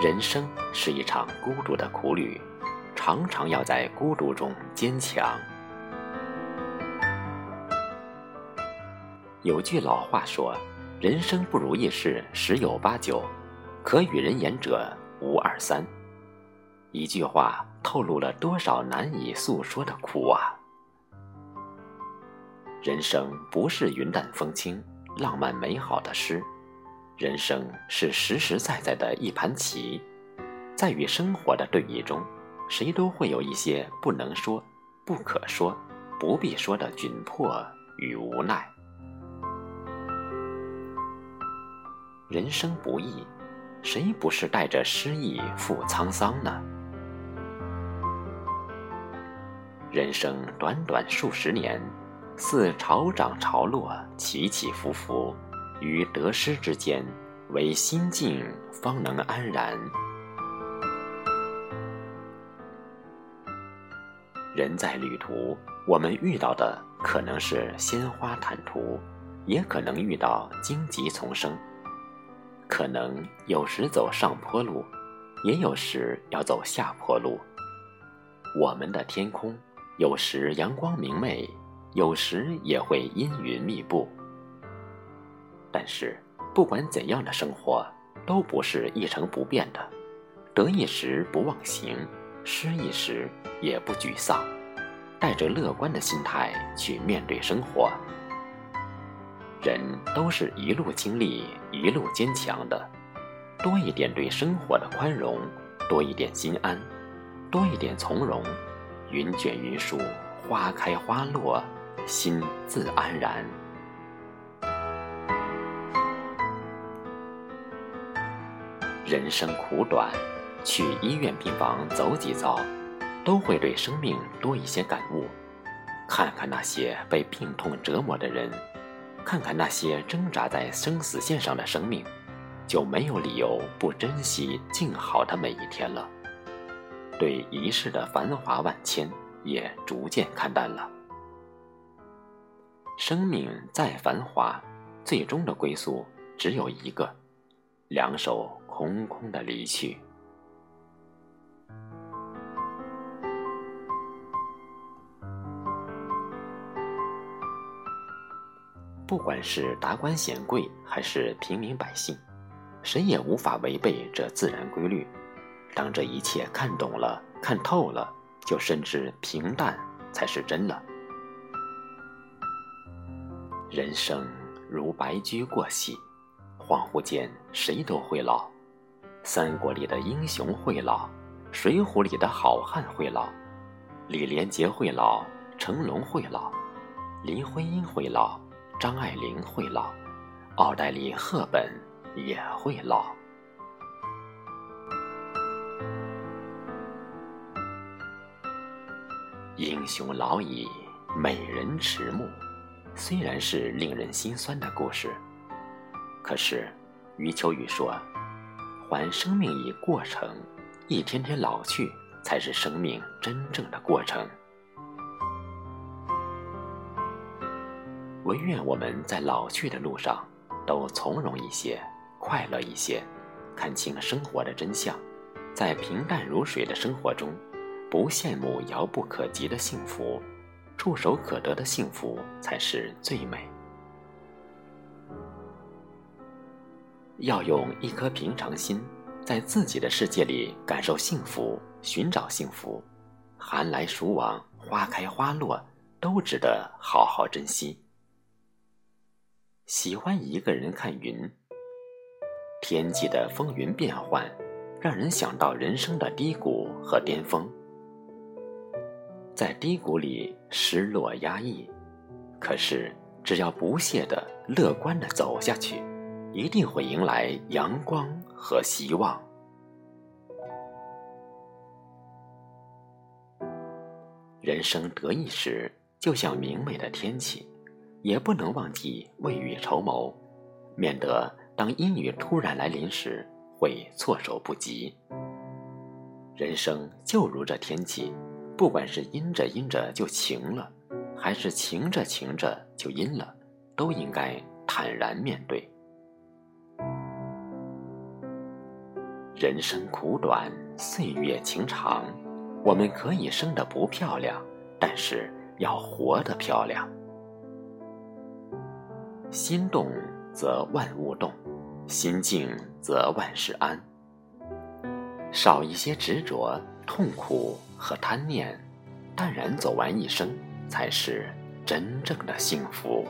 人生是一场孤独的苦旅，常常要在孤独中坚强。有句老话说：“人生不如意事十有八九，可与人言者无二三。”一句话透露了多少难以诉说的苦啊！人生不是云淡风轻、浪漫美好的诗。人生是实实在在的一盘棋，在与生活的对弈中，谁都会有一些不能说、不可说、不必说的窘迫与无奈。人生不易，谁不是带着失意赴沧桑呢？人生短短数十年，似潮涨潮落，起起伏伏。于得失之间，唯心静方能安然。人在旅途，我们遇到的可能是鲜花坦途，也可能遇到荆棘丛生，可能有时走上坡路，也有时要走下坡路。我们的天空有时阳光明媚，有时也会阴云密布。但是，不管怎样的生活，都不是一成不变的。得意时不忘形，失意时也不沮丧，带着乐观的心态去面对生活。人都是一路经历，一路坚强的。多一点对生活的宽容，多一点心安，多一点从容。云卷云舒，花开花落，心自安然。人生苦短，去医院病房走几遭，都会对生命多一些感悟。看看那些被病痛折磨的人，看看那些挣扎在生死线上的生命，就没有理由不珍惜静好的每一天了。对一世的繁华万千，也逐渐看淡了。生命再繁华，最终的归宿只有一个：两手。空空的离去。不管是达官显贵还是平民百姓，谁也无法违背这自然规律。当这一切看懂了、看透了，就深知平淡才是真了。人生如白驹过隙，恍惚间，谁都会老。三国里的英雄会老，水浒里的好汉会老，李连杰会老，成龙会老，林徽因会老，张爱玲会老，奥黛丽·赫本也会老。英雄老矣，美人迟暮，虽然是令人心酸的故事，可是余秋雨说。还生命以过程，一天天老去，才是生命真正的过程。唯愿我们在老去的路上，都从容一些，快乐一些，看清生活的真相，在平淡如水的生活中，不羡慕遥不可及的幸福，触手可得的幸福才是最美。要用一颗平常心，在自己的世界里感受幸福，寻找幸福。寒来暑往，花开花落，都值得好好珍惜。喜欢一个人看云，天际的风云变幻，让人想到人生的低谷和巅峰。在低谷里失落压抑，可是只要不懈的、乐观的走下去。一定会迎来阳光和希望。人生得意时，就像明媚的天气，也不能忘记未雨绸缪，免得当阴雨突然来临时会措手不及。人生就如这天气，不管是阴着阴着就晴了，还是晴着晴着就阴了，都应该坦然面对。人生苦短，岁月情长，我们可以生得不漂亮，但是要活得漂亮。心动则万物动，心静则万事安。少一些执着、痛苦和贪念，淡然走完一生，才是真正的幸福。